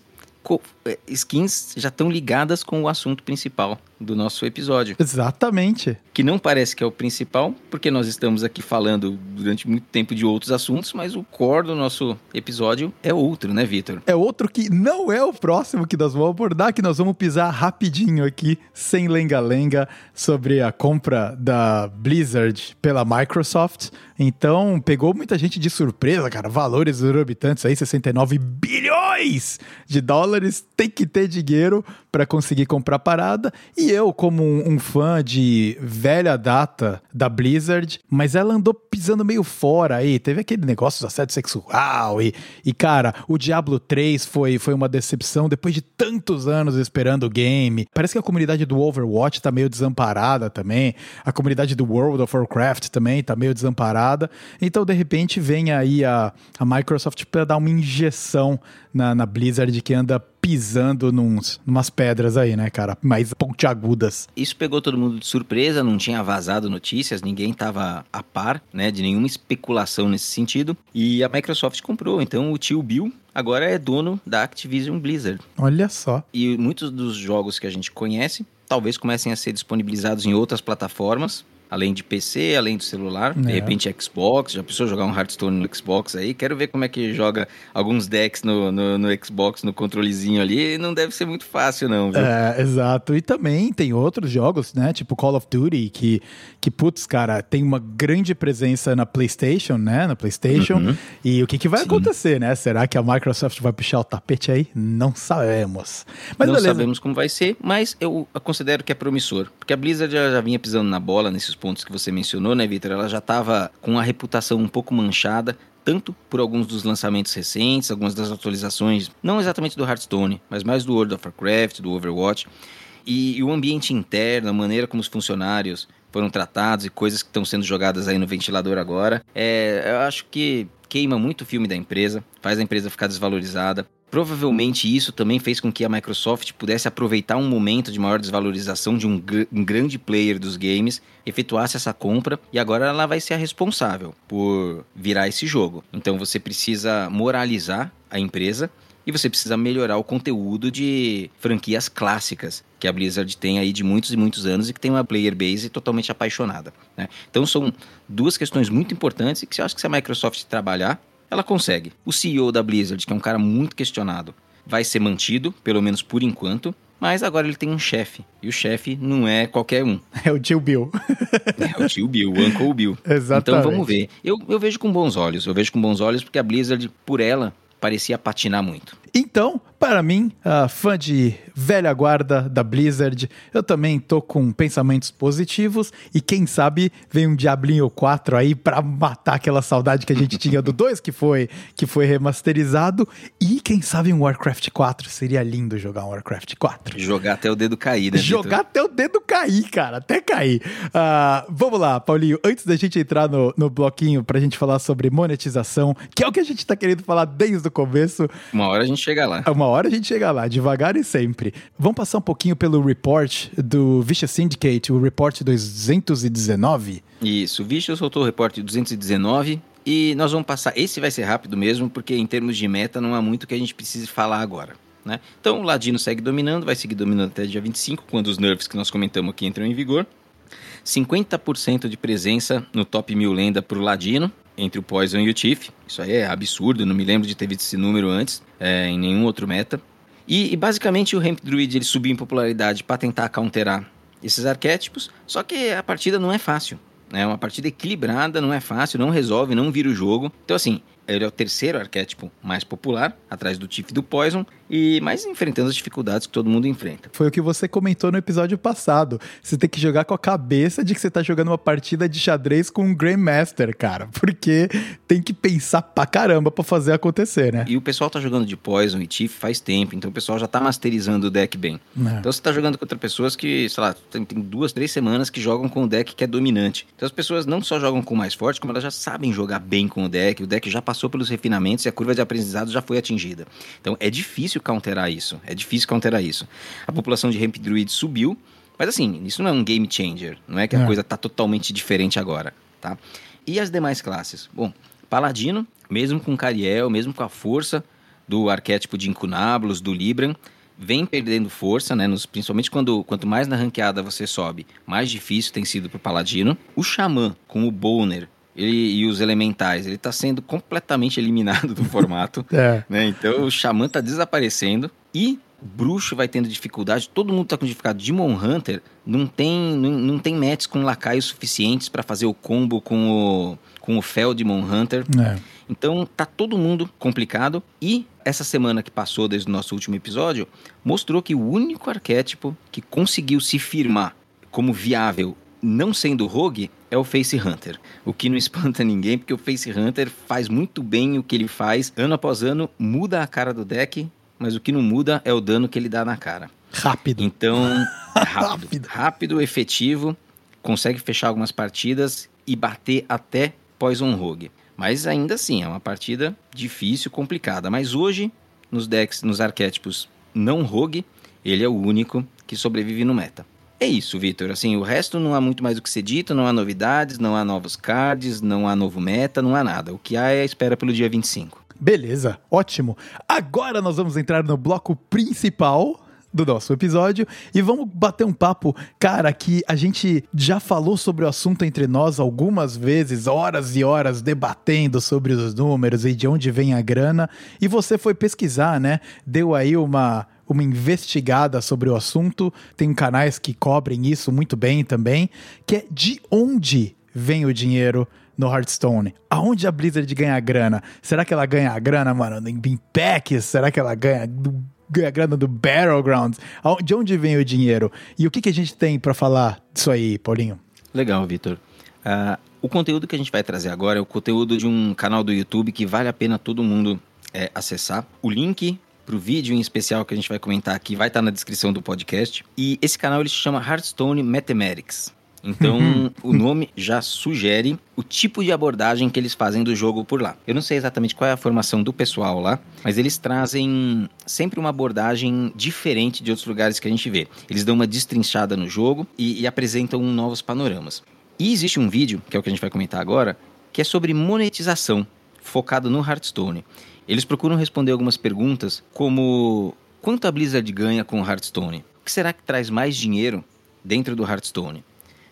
é, skins já estão ligadas com o assunto principal do nosso episódio.
Exatamente.
Que não parece que é o principal, porque nós estamos aqui falando durante muito tempo de outros assuntos, mas o core do nosso episódio é outro, né, Vitor?
É outro que não é o próximo que nós vamos abordar, que nós vamos pisar rapidinho aqui, sem lenga-lenga, sobre a compra da Blizzard pela Microsoft. Então, pegou muita gente de surpresa, cara. Valores exorbitantes aí, 69 bilhões de dólares. Tem que ter dinheiro para conseguir comprar parada. E eu, como um, um, fã de velha data da Blizzard, mas ela andou pisando meio fora aí. Teve aquele negócio do assédio sexual e, e cara, o Diablo 3 foi, foi uma decepção depois de tantos anos esperando o game. Parece que a comunidade do Overwatch tá meio desamparada também. A comunidade do World of Warcraft também tá meio desamparada. Então, de repente, vem aí a, a Microsoft para dar uma injeção na, na Blizzard que anda pisando numas pedras aí, né, cara? Mais pontiagudas.
Isso pegou todo mundo de surpresa, não tinha vazado notícias, ninguém tava a par, né, de nenhuma especulação nesse sentido. E a Microsoft comprou, então o tio Bill agora é dono da Activision Blizzard.
Olha só.
E muitos dos jogos que a gente conhece talvez comecem a ser disponibilizados em outras plataformas, além de PC, além do celular, é. de repente Xbox, já precisou jogar um Hearthstone no Xbox aí, quero ver como é que joga alguns decks no, no, no Xbox, no controlezinho ali, não deve ser muito fácil não, viu?
É, exato, e também tem outros jogos, né, tipo Call of Duty, que, que putz, cara, tem uma grande presença na Playstation, né, na Playstation, uhum. e o que que vai Sim. acontecer, né, será que a Microsoft vai puxar o tapete aí? Não sabemos.
Mas não beleza. sabemos como vai ser, mas eu considero que é promissor, porque a Blizzard já, já vinha pisando na bola nesses pontos que você mencionou, né, Vitor? Ela já estava com a reputação um pouco manchada, tanto por alguns dos lançamentos recentes, algumas das atualizações, não exatamente do Hearthstone, mas mais do World of Warcraft, do Overwatch. E, e o ambiente interno, a maneira como os funcionários foram tratados e coisas que estão sendo jogadas aí no ventilador agora, é, eu acho que queima muito o filme da empresa, faz a empresa ficar desvalorizada. Provavelmente isso também fez com que a Microsoft pudesse aproveitar um momento de maior desvalorização de um, gr um, grande player dos games, efetuasse essa compra e agora ela vai ser a responsável por virar esse jogo. Então você precisa moralizar a empresa e você precisa melhorar o conteúdo de franquias clássicas que a Blizzard tem aí de muitos e muitos anos e que tem uma player base totalmente apaixonada. Né? Então são duas questões muito importantes e que eu acho que se a Microsoft trabalhar, ela consegue. O CEO da Blizzard, que é um cara muito questionado, vai ser mantido, pelo menos por enquanto, mas agora ele tem um chefe. E o chefe não é qualquer um.
É o tio Bill.
é o tio Bill, o Uncle Bill.
Exatamente.
Então vamos ver. Eu, eu vejo com bons olhos. Eu vejo com bons olhos porque a Blizzard, por ela, parecia patinar muito.
Então, para mim, uh, fã de velha guarda da Blizzard, eu também tô com pensamentos positivos e quem sabe vem um Diablinho 4 aí para matar aquela saudade que a gente tinha do 2 que foi que foi remasterizado e quem sabe um Warcraft 4, seria lindo jogar um Warcraft 4.
Jogar até o dedo cair, né?
Jogar Victor? até o dedo cair, cara, até cair. Uh, vamos lá, Paulinho, antes da gente entrar no, no bloquinho pra gente falar sobre monetização, que é o que a gente tá querendo falar desde o começo.
Uma hora a gente chega lá.
Uma hora a gente chega lá, devagar e sempre. Vamos passar um pouquinho pelo report do Vicious Syndicate, o report 219?
Isso, o Vicious soltou o report 219 e nós vamos passar. Esse vai ser rápido mesmo, porque em termos de meta não há muito que a gente precise falar agora. Né? Então o Ladino segue dominando, vai seguir dominando até dia 25, quando os nerfs que nós comentamos aqui entram em vigor. 50% de presença no top 1000 lenda para o Ladino, entre o Poison e o Tiff. Isso aí é absurdo, não me lembro de ter visto esse número antes, é, em nenhum outro meta. E, e basicamente o Ramp Druid ele subiu em popularidade para tentar counterar esses arquétipos, só que a partida não é fácil. É uma partida equilibrada, não é fácil, não resolve, não vira o jogo. Então, assim, ele é o terceiro arquétipo mais popular, atrás do Tiff e do Poison, e mais enfrentando as dificuldades que todo mundo enfrenta.
Foi o que você comentou no episódio passado. Você tem que jogar com a cabeça de que você tá jogando uma partida de xadrez com um Grandmaster, cara. Porque tem que pensar pra caramba pra fazer acontecer, né?
E o pessoal tá jogando de Poison e Tiff faz tempo, então o pessoal já tá masterizando o deck bem. É. Então você tá jogando contra pessoas que, sei lá, tem, tem duas, três semanas que jogam com o deck que é dominante. Então as pessoas não só jogam com o mais forte, como elas já sabem jogar bem com o deck. O deck já passou pelos refinamentos e a curva de aprendizado já foi atingida. Então é difícil counterar isso. É difícil counterar isso. A população de Ramp Druid subiu, mas assim, isso não é um game changer. Não é que a é. coisa tá totalmente diferente agora, tá? E as demais classes? Bom, Paladino, mesmo com Cariel, mesmo com a força do arquétipo de Incunabulus, do Libran, vem perdendo força, né? Nos, principalmente quando quanto mais na ranqueada você sobe, mais difícil tem sido pro Paladino. O Xamã, com o Boner, ele, e os elementais, ele está sendo completamente eliminado do formato. é. né? Então o Xamã está desaparecendo e o bruxo vai tendo dificuldade, todo mundo está com dificuldade. Demon Hunter não tem, não, não tem matches com lacaios suficientes para fazer o combo com o, com o Fel Demon Hunter. É. Então tá todo mundo complicado. E essa semana que passou desde o nosso último episódio mostrou que o único arquétipo que conseguiu se firmar como viável não sendo rogue, é o Face Hunter. O que não espanta ninguém, porque o Face Hunter faz muito bem o que ele faz. Ano após ano, muda a cara do deck, mas o que não muda é o dano que ele dá na cara.
Rápido.
Então, rápido. rápido. rápido, efetivo, consegue fechar algumas partidas e bater até Poison Rogue. Mas ainda assim, é uma partida difícil, complicada. Mas hoje, nos decks, nos arquétipos não rogue, ele é o único que sobrevive no meta. É isso, Vitor. Assim, o resto não há muito mais o que ser dito, não há novidades, não há novos cards, não há novo meta, não há nada. O que há é a espera pelo dia 25.
Beleza, ótimo. Agora nós vamos entrar no bloco principal do nosso episódio e vamos bater um papo, cara, que a gente já falou sobre o assunto entre nós algumas vezes, horas e horas debatendo sobre os números e de onde vem a grana, e você foi pesquisar, né? Deu aí uma uma investigada sobre o assunto. Tem canais que cobrem isso muito bem também, que é de onde vem o dinheiro no Hearthstone. Aonde a Blizzard ganha grana? Será que ela ganha a grana, mano, em Packs? Será que ela ganha ganha grana do Battlegrounds? De onde vem o dinheiro? E o que, que a gente tem para falar disso aí, Paulinho?
Legal, Vitor. Uh, o conteúdo que a gente vai trazer agora é o conteúdo de um canal do YouTube que vale a pena todo mundo é, acessar. O link para o vídeo em especial que a gente vai comentar aqui vai estar tá na descrição do podcast. E esse canal ele se chama Hearthstone Mathematics. Então, uhum. o nome já sugere o tipo de abordagem que eles fazem do jogo por lá. Eu não sei exatamente qual é a formação do pessoal lá, mas eles trazem sempre uma abordagem diferente de outros lugares que a gente vê. Eles dão uma destrinchada no jogo e, e apresentam novos panoramas. E existe um vídeo, que é o que a gente vai comentar agora, que é sobre monetização focado no Hearthstone. Eles procuram responder algumas perguntas como quanto a Blizzard ganha com o Hearthstone? O que será que traz mais dinheiro dentro do Hearthstone?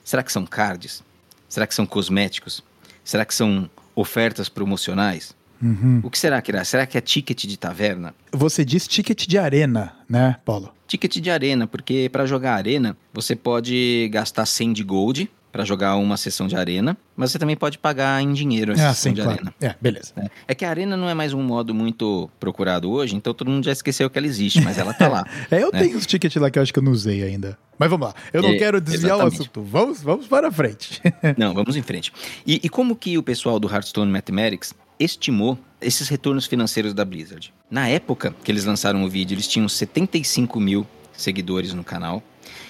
Será que são cards? Será que são cosméticos? Será que são ofertas promocionais?
Uhum.
O que será que irá? Será que é ticket de taverna?
Você diz ticket de arena, né, Paulo?
Ticket de arena, porque para jogar arena você pode gastar 100 de gold para jogar uma sessão de arena, mas você também pode pagar em dinheiro essa
Ah,
sessão
sim,
de
claro.
arena.
É, beleza.
né? É que a arena não é mais um modo muito procurado hoje, então todo mundo já esqueceu que ela existe, mas ela tá lá.
É, eu
né?
tenho os tickets lá que eu acho que eu não usei ainda. Mas vamos lá. Eu não
É,
quero desviar
exatamente.
o assunto. Vamos, vamos para frente.
Não, vamos em frente. E, e como que o pessoal do Hearthstone Mathematics estimou esses retornos financeiros da Blizzard? Na época que eles lançaram o vídeo, eles tinham 75 mil seguidores no canal.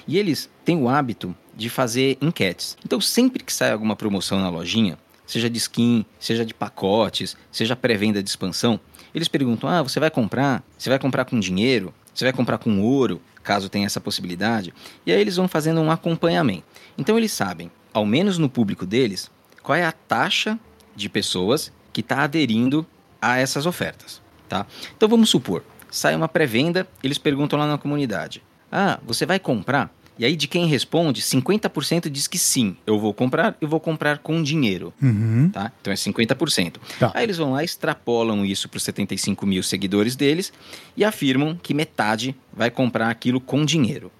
E eles têm o hábito de fazer enquetes. Então, sempre que sai alguma promoção na lojinha, seja de skin, seja de pacotes, seja pré-venda de expansão, eles perguntam: ah, você vai comprar? Você vai comprar com dinheiro? Você vai comprar com ouro? Caso tenha essa possibilidade. E aí eles vão fazendo um acompanhamento. Então, eles sabem, ao menos no público deles, qual é a taxa de pessoas que está aderindo a essas ofertas. Tá? Então, vamos supor, sai uma pré-venda, eles perguntam lá na comunidade: ah, você vai comprar? E aí, de quem responde, 50% diz que sim, eu vou comprar, eu vou comprar com dinheiro.
Uhum.
Tá? Então é 50%.
Tá.
Aí eles vão lá, extrapolam isso para os 75 mil seguidores deles e afirmam que metade vai comprar aquilo com dinheiro.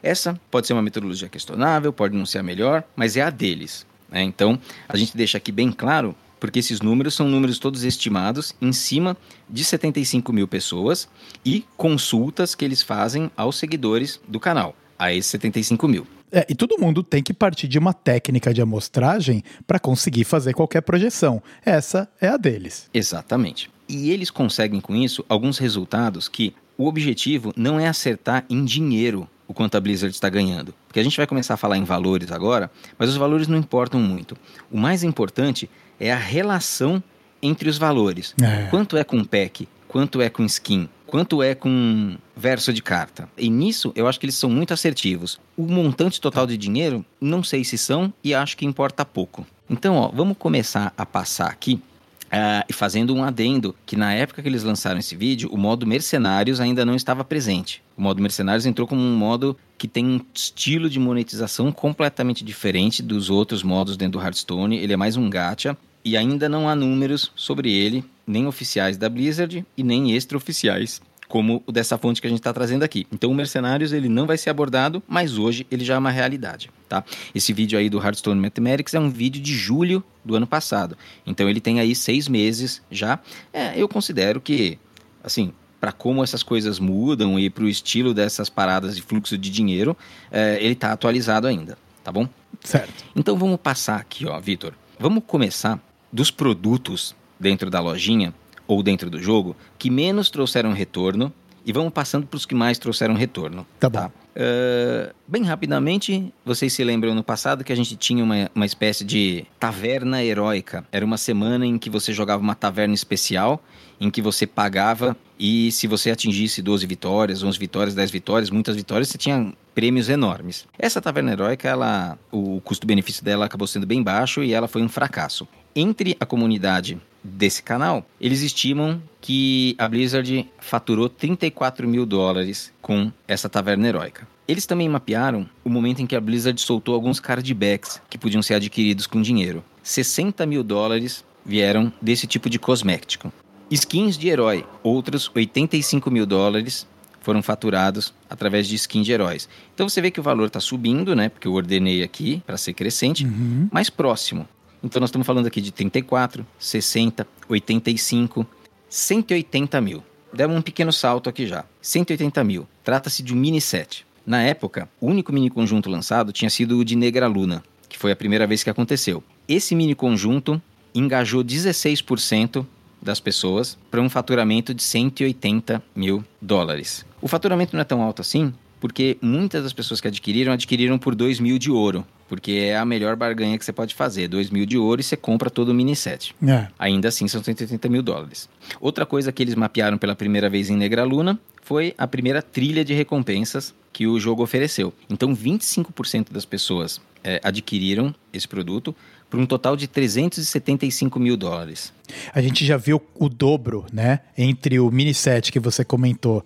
Essa pode ser uma metodologia questionável, pode não ser a melhor, mas é a deles. né? Então a gente deixa aqui bem claro, porque esses números são números todos estimados em cima de 75 mil pessoas e consultas que eles fazem aos seguidores do canal, a esses 75 mil.
É, e todo mundo tem que partir de uma técnica de amostragem para conseguir fazer qualquer projeção. Essa é a deles.
Exatamente. E eles conseguem com isso alguns resultados que o objetivo não é acertar em dinheiro o quanto a Blizzard está ganhando. Porque a gente vai começar a falar em valores agora, mas os valores não importam muito. O mais importante é a relação entre os valores.
É.
Quanto é com pack? Quanto é com skin? Quanto é com verso de carta? E nisso eu acho que eles são muito assertivos. O montante total de dinheiro, não sei se são e acho que importa pouco. Então, ó, vamos começar a passar aqui ah, e fazendo um adendo que na época que eles lançaram esse vídeo, o modo mercenários ainda não estava presente. O modo mercenários entrou como um modo que tem um estilo de monetização completamente diferente dos outros modos dentro do Hearthstone. Ele é mais um gacha e ainda não há números sobre ele, nem oficiais da Blizzard e nem extraoficiais como o dessa fonte que a gente está trazendo aqui. Então o Mercenários ele não vai ser abordado, mas hoje ele já é uma realidade, tá? Esse vídeo aí do Hearthstone Mathematics é um vídeo de julho do ano passado. Então ele tem aí seis meses já. É, eu considero que, assim, para como essas coisas mudam e para o estilo dessas paradas de fluxo de dinheiro, é, ele está atualizado ainda, tá bom?
Certo.
Então vamos passar aqui, ó, Vitor. Vamos começar dos produtos dentro da lojinha ou dentro do jogo que menos trouxeram retorno e vamos passando para os que mais trouxeram retorno.
Tá bom.
Uh, bem rapidamente, vocês se lembram no passado que a gente tinha uma, uma espécie de taverna heróica. Era uma semana em que você jogava uma taverna especial, em que você pagava e se você atingisse 12 vitórias, 11 vitórias, 10 vitórias, muitas vitórias, você tinha prêmios enormes. Essa taverna heróica, ela, o custo-benefício dela acabou sendo bem baixo e ela foi um fracasso. Entre a comunidade desse canal, eles estimam que a Blizzard faturou 34 mil dólares com essa taverna heróica. Eles também mapearam o momento em que a Blizzard soltou alguns cardbacks que podiam ser adquiridos com dinheiro. 60 mil dólares vieram desse tipo de cosmético. Skins de herói, outros 85 mil dólares foram faturados através de skin de heróis. Então você vê que o valor está subindo, né? Porque eu ordenei aqui para ser crescente,
Uhum.
mais próximo. Então nós estamos falando aqui de 34, 60, 85, 180 mil. Demos um pequeno salto aqui já. 180 mil. Trata-se de um mini set. Na época, o único mini conjunto lançado tinha sido o de Negra Luna, que foi a primeira vez que aconteceu. Esse mini conjunto engajou 16% das pessoas para um faturamento de 180 mil dólares. O faturamento não é tão alto assim, porque muitas das pessoas que adquiriram, adquiriram por 2 mil de ouro, porque é a melhor barganha que você pode fazer. 2 mil de ouro e você compra todo o mini set.
É.
Ainda assim, são 180 mil dólares. Outra coisa que eles mapearam pela primeira vez em Negra Luna foi a primeira trilha de recompensas que o jogo ofereceu. Então, 25% das pessoas eh, adquiriram esse produto, por um total de 375 mil dólares.
A gente já viu o dobro, né? Entre o mini set que você comentou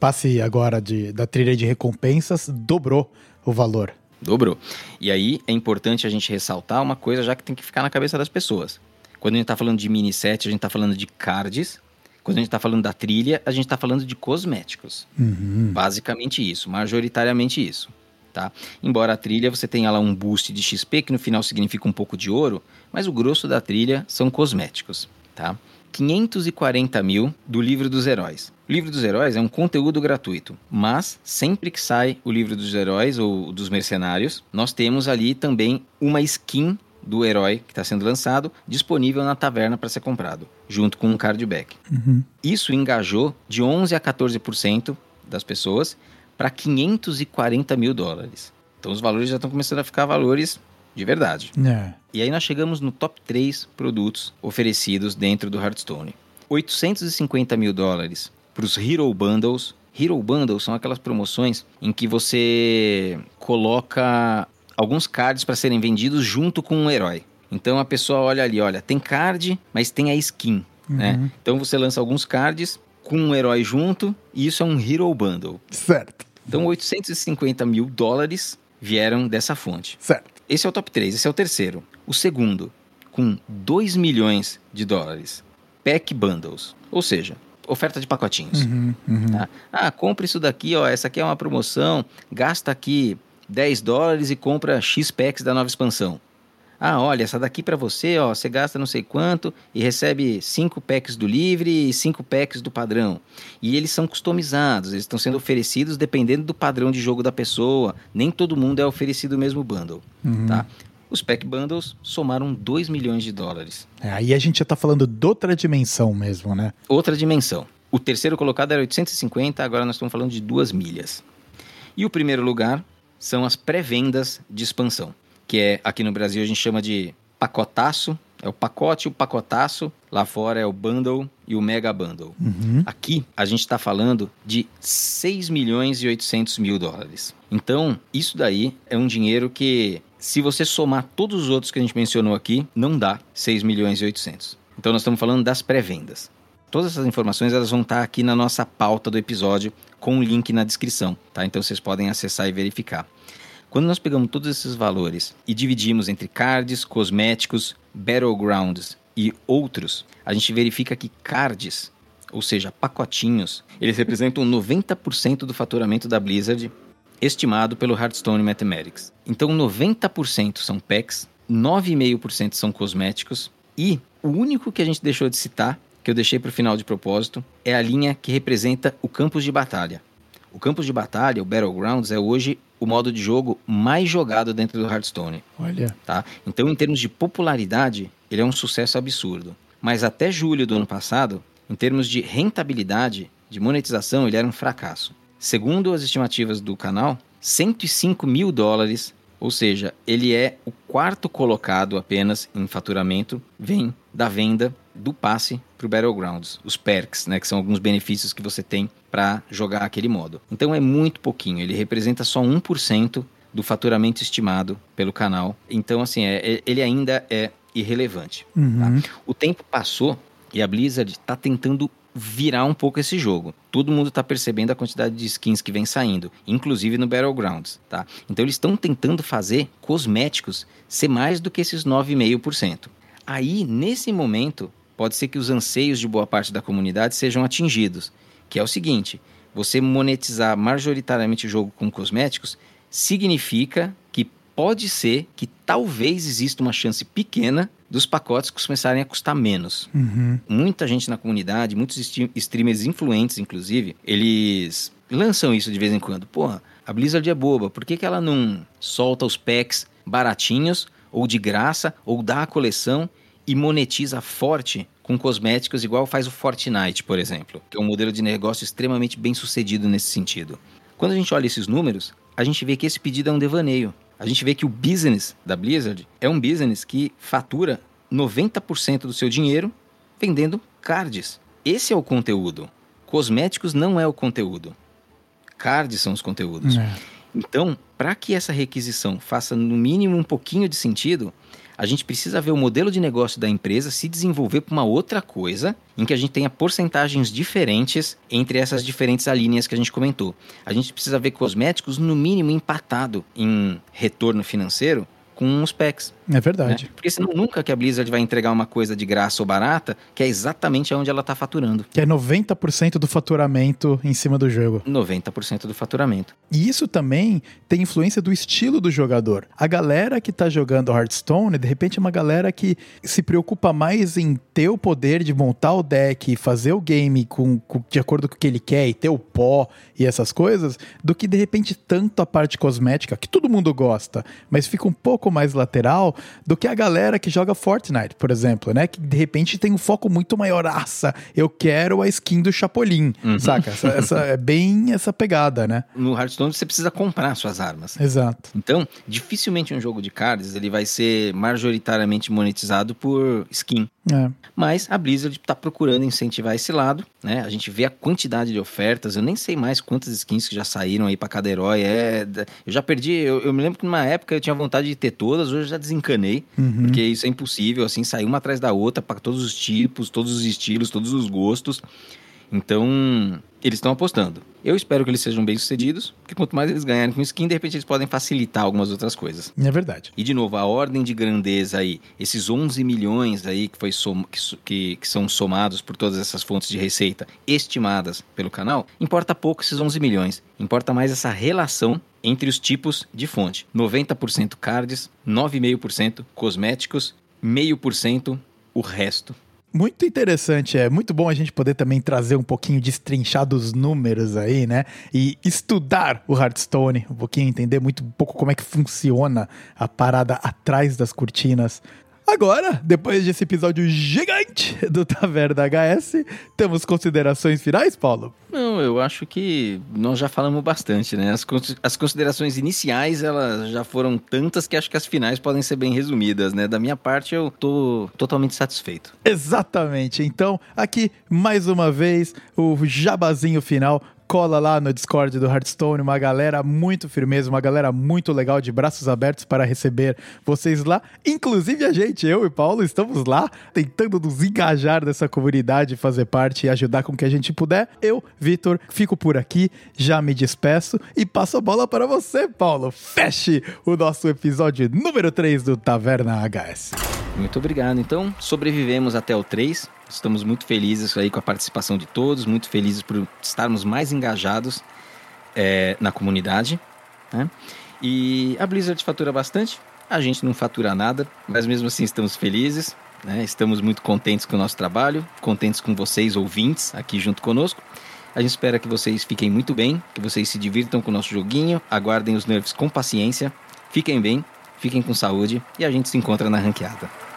passe agora de, da trilha de recompensas, dobrou o valor.
Dobrou. E aí é importante a gente ressaltar uma coisa já que tem que ficar na cabeça das pessoas. Quando a gente está falando de mini set, a gente está falando de cards. Quando a gente está falando da trilha, a gente está falando de cosméticos.
Uhum.
Basicamente isso, majoritariamente isso. Tá? Embora a trilha você tenha lá um boost de XP, que no final significa um pouco de ouro, mas o grosso da trilha são cosméticos. Tá? 540 mil do Livro dos Heróis. O Livro dos Heróis é um conteúdo gratuito, mas sempre que sai o Livro dos Heróis ou dos Mercenários, nós temos ali também uma skin do herói que está sendo lançado disponível na taverna para ser comprado, junto com um cardback.
Uhum.
Isso engajou de 11 a 14% das pessoas para 540 mil dólares. Então os valores já estão começando a ficar valores de verdade.
É.
E aí nós chegamos no top 3 produtos oferecidos dentro do Hearthstone. 850 mil dólares para os Hero Bundles. Hero Bundles são aquelas promoções em que você coloca alguns cards para serem vendidos junto com um herói. Então a pessoa olha ali, olha, tem card, mas tem a skin, né? Então você lança alguns cards com um herói junto e isso é um Hero Bundle.
Certo,
Então 850 mil dólares vieram dessa fonte.
certo.
Esse é o top 3, esse é o terceiro. O segundo, com 2 milhões de dólares. Pack Bundles. Ou seja, oferta de pacotinhos.
Uhum, uhum.
tá? Ah, compra isso daqui, ó. Essa aqui é uma promoção. Gasta aqui 10 dólares e compra X packs da nova expansão. Ah, olha, essa daqui para você, ó, você gasta não sei quanto e recebe 5 packs do livre e 5 packs do padrão. E eles são customizados, eles estão sendo oferecidos dependendo do padrão de jogo da pessoa. Nem todo mundo é oferecido o mesmo bundle, tá? Os pack bundles somaram 2 milhões de dólares.
É, aí a gente já tá falando de outra dimensão mesmo, né?
Outra dimensão. O terceiro colocado era 850, agora nós estamos falando de 2 milhas. E o primeiro lugar são as pré-vendas de expansão, que é aqui no Brasil a gente chama de pacotaço, é o pacote o pacotaço, lá fora é o bundle e o mega bundle.
Uhum.
Aqui a gente está falando de 6 milhões e 800 mil dólares. Então, isso daí é um dinheiro que, se você somar todos os outros que a gente mencionou aqui, não dá 6 milhões e 800. Então, nós estamos falando das pré-vendas. Todas essas informações elas vão estar aqui na nossa pauta do episódio com o link na descrição, tá? Então vocês podem acessar e verificar. Quando nós pegamos todos esses valores e dividimos entre cards, cosméticos, battlegrounds e outros, a gente verifica que cards, ou seja, pacotinhos, eles representam 90% do faturamento da Blizzard, estimado pelo Hearthstone Mathematics. Então 90% são packs, 9,5% são cosméticos e o único que a gente deixou de citar, que eu deixei para o final de propósito, é a linha que representa o campus de batalha. O campus de batalha, o Battlegrounds, é hoje o modo de jogo mais jogado dentro do Hearthstone.
Olha.
Tá? Então, em termos de popularidade, ele é um sucesso absurdo. Mas até julho do ano passado, em termos de rentabilidade, de monetização, ele era um fracasso. Segundo as estimativas do canal, 105 mil dólares, ou seja, ele é o quarto colocado apenas em faturamento, vem da venda do passe para o Battlegrounds, os perks, né, que são alguns benefícios que você tem para jogar aquele modo. Então é muito pouquinho, ele representa só 1% do faturamento estimado pelo canal. Então, assim, é, é- ele ainda é irrelevante.
Uhum.
Tá? O tempo passou e a Blizzard está tentando virar um pouco esse jogo. Todo mundo está percebendo a quantidade de skins que vem saindo, inclusive no Battlegrounds, tá? Então eles estão tentando fazer cosméticos ser mais do que esses 9,5%. Aí, nesse momento, pode ser que os anseios de boa parte da comunidade sejam atingidos, que é o seguinte: você monetizar majoritariamente o jogo com cosméticos significa que pode ser que talvez exista uma chance pequena dos pacotes começarem a custar menos.
Uhum.
Muita gente na comunidade, muitos streamers influentes, inclusive, eles lançam isso de vez em quando. Porra, a Blizzard é boba, por que, que ela não solta os packs baratinhos, ou de graça, ou dá a coleção e monetiza forte com cosméticos, igual faz o Fortnite, por exemplo, que é um modelo de negócio extremamente bem sucedido nesse sentido. Quando a gente olha esses números, a gente vê que esse pedido é um devaneio. A gente vê que o business da Blizzard é um business que fatura 90% do seu dinheiro vendendo cards. Esse é o conteúdo. Cosméticos não é o conteúdo. Cards são os conteúdos.
É.
Então, para que essa requisição faça no mínimo um pouquinho de sentido, A gente precisa ver o modelo de negócio da empresa se desenvolver para uma outra coisa, em que a gente tenha porcentagens diferentes entre essas diferentes linhas que a gente comentou. A gente precisa ver cosméticos, no mínimo, empatado em retorno financeiro com os packs.
É verdade.
Né? Porque senão nunca que a Blizzard vai entregar uma coisa de graça ou barata, que é exatamente onde ela está faturando.
Que é 90% do faturamento em cima do jogo.
90% do faturamento.
E isso também tem influência do estilo do jogador. A galera que está jogando Hearthstone, de repente é uma galera que se preocupa mais em ter o poder de montar o deck e fazer o game com, com, de acordo com o que ele quer e ter o pó e essas coisas, do que de repente tanto a parte cosmética, que todo mundo gosta, mas fica um pouco mais lateral do que a galera que joga Fortnite, por exemplo, né? Que de repente tem um foco muito maior. Aça, eu quero a skin do Chapolin, uhum. saca? Essa, essa, é bem essa pegada, né?
No Hearthstone você precisa comprar suas armas.
Exato.
Então, dificilmente um jogo de cards ele vai ser majoritariamente monetizado por skin.
É.
Mas a Blizzard está procurando incentivar esse lado, né? A gente vê a quantidade de ofertas. Eu nem sei mais quantas skins que já saíram aí para cada herói. É, eu já perdi. Eu, eu, me lembro que numa época eu tinha vontade de ter todas. Hoje eu já desencanei, uhum. porque isso é impossível. Assim, sair uma atrás da outra para todos os tipos, todos os estilos, todos os gostos. Então, eles estão apostando. Eu espero que eles sejam bem-sucedidos, porque quanto mais eles ganharem com skin, de repente eles podem facilitar algumas outras coisas.
É verdade.
E de novo, a ordem de grandeza aí, esses 11 milhões aí que, foi som que, que são somados por todas essas fontes de receita estimadas pelo canal, importa pouco esses 11 milhões. Importa mais essa relação entre os tipos de fonte. 90% cards, 9,5% cosméticos, meio por cento o resto.
Muito interessante, é muito bom a gente poder também trazer um pouquinho de estrinchar dos números aí, né? E estudar o Hearthstone, um pouquinho entender muito um pouco como é que funciona a parada atrás das cortinas Agora, depois desse episódio gigante do Taverna HS, temos considerações finais, Paulo?
Não, eu acho que nós já falamos bastante, né? As, as considerações iniciais, elas já foram tantas que acho que as finais podem ser bem resumidas, né? Da minha parte, eu tô totalmente satisfeito.
Exatamente. Então, aqui, mais uma vez, o jabazinho final cola lá no Discord do Hearthstone, uma galera muito firmeza, uma galera muito legal, de braços abertos para receber vocês lá. Inclusive a gente, eu e Paulo, estamos lá tentando nos engajar nessa comunidade, fazer parte e ajudar com o que a gente puder. Eu, Vitor, fico por aqui, já me despeço e passo a bola para você, Paulo. Feche o nosso episódio número 3 do Taverna HS.
Muito obrigado. Então, sobrevivemos até o 3. Estamos muito felizes aí com a participação de todos, muito felizes por estarmos mais engajados é, na comunidade. Né? E a Blizzard fatura bastante, a gente não fatura nada, mas mesmo assim estamos felizes. Né? Estamos muito contentes com o nosso trabalho, contentes com vocês, ouvintes, aqui junto conosco. A gente espera que vocês fiquem muito bem, que vocês se divirtam com o nosso joguinho, aguardem os nerfs com paciência, fiquem bem, fiquem com saúde e a gente se encontra na ranqueada.